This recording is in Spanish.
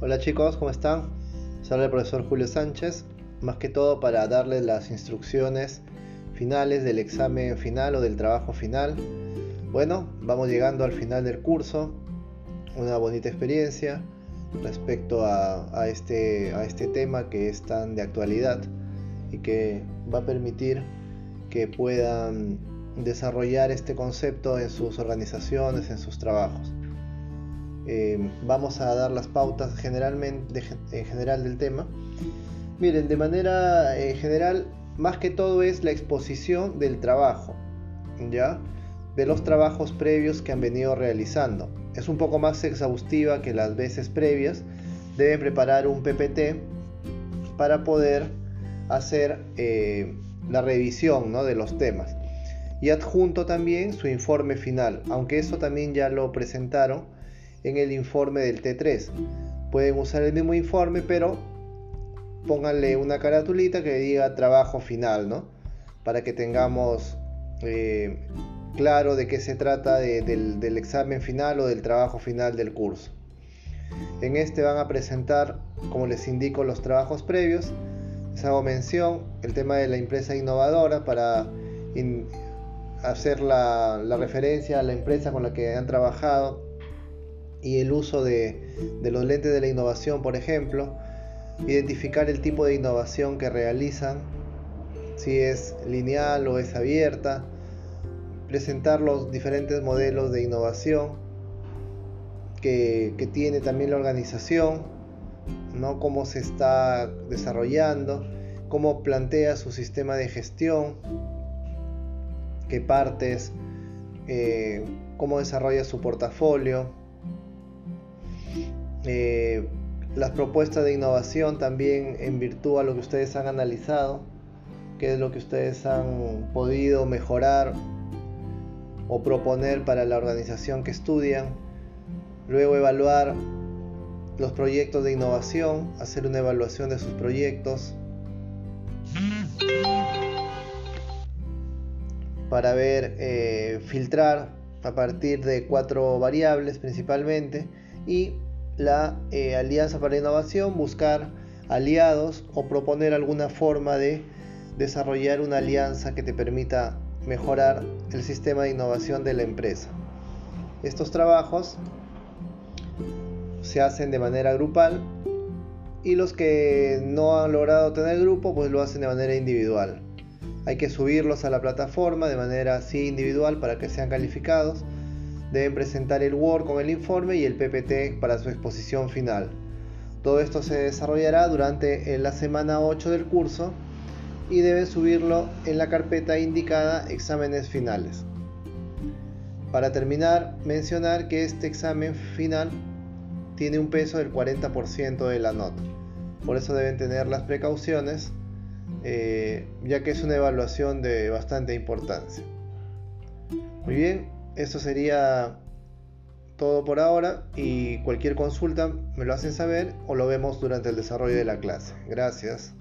Hola chicos, ¿cómo están? Soy el profesor Julio Sánchez, más que todo para darles las instrucciones finales del examen final o del trabajo final. Bueno, vamos llegando al final del curso, una bonita experiencia respecto a, este, a este tema que es tan de actualidad y que va a permitir que puedan desarrollar este concepto en sus organizaciones, en sus trabajos. Eh, vamos a dar las pautas generalmente, en general del tema. Miren, de manera eh, general, más que todo es la exposición del trabajo, ¿ya? De los trabajos previos que han venido realizando. Es un poco más exhaustiva que las veces previas. Deben preparar un PPT para poder hacer eh, la revisión de los temas. Y adjunto también su informe final, aunque eso también ya lo presentaron en el informe del T3. Pueden usar el mismo informe, pero pónganle una caratulita que diga trabajo final, ¿no? Para que tengamos eh, claro de qué se trata del, examen final o del trabajo final del curso. En este van a presentar, como les indico, los trabajos previos. Les hago mención el tema de la empresa innovadora para hacer la, referencia a la empresa con la que han trabajado y el uso de, los lentes de la innovación, por ejemplo, identificar el tipo de innovación que realizan, si es lineal o es abierta, presentar los diferentes modelos de innovación que, tiene también la organización, ¿no? cómo se está desarrollando, cómo plantea su sistema de gestión, qué partes, eh, cómo desarrolla su portafolio, eh, las propuestas de innovación también en virtud a lo que ustedes han analizado, qué es lo que ustedes han podido mejorar o proponer para la organización que estudian, luego evaluar los proyectos de innovación, hacer una evaluación de sus proyectos para ver, eh, filtrar a partir de cuatro variables principalmente y la eh, Alianza para la Innovación, buscar aliados o proponer alguna forma de desarrollar una alianza que te permita mejorar el sistema de innovación de la empresa. Estos trabajos se hacen de manera grupal y los que no han logrado tener grupo pues lo hacen de manera individual. Hay que subirlos a la plataforma de manera así individual para que sean calificados deben presentar el Word con el informe y el PPT para su exposición final. Todo esto se desarrollará durante la semana 8 del curso y deben subirlo en la carpeta indicada exámenes finales. Para terminar, mencionar que este examen final tiene un peso del 40% de la nota. Por eso deben tener las precauciones, eh, ya que es una evaluación de bastante importancia. Muy bien, esto sería todo por ahora y cualquier consulta me lo hacen saber o lo vemos durante el desarrollo de la clase. Gracias.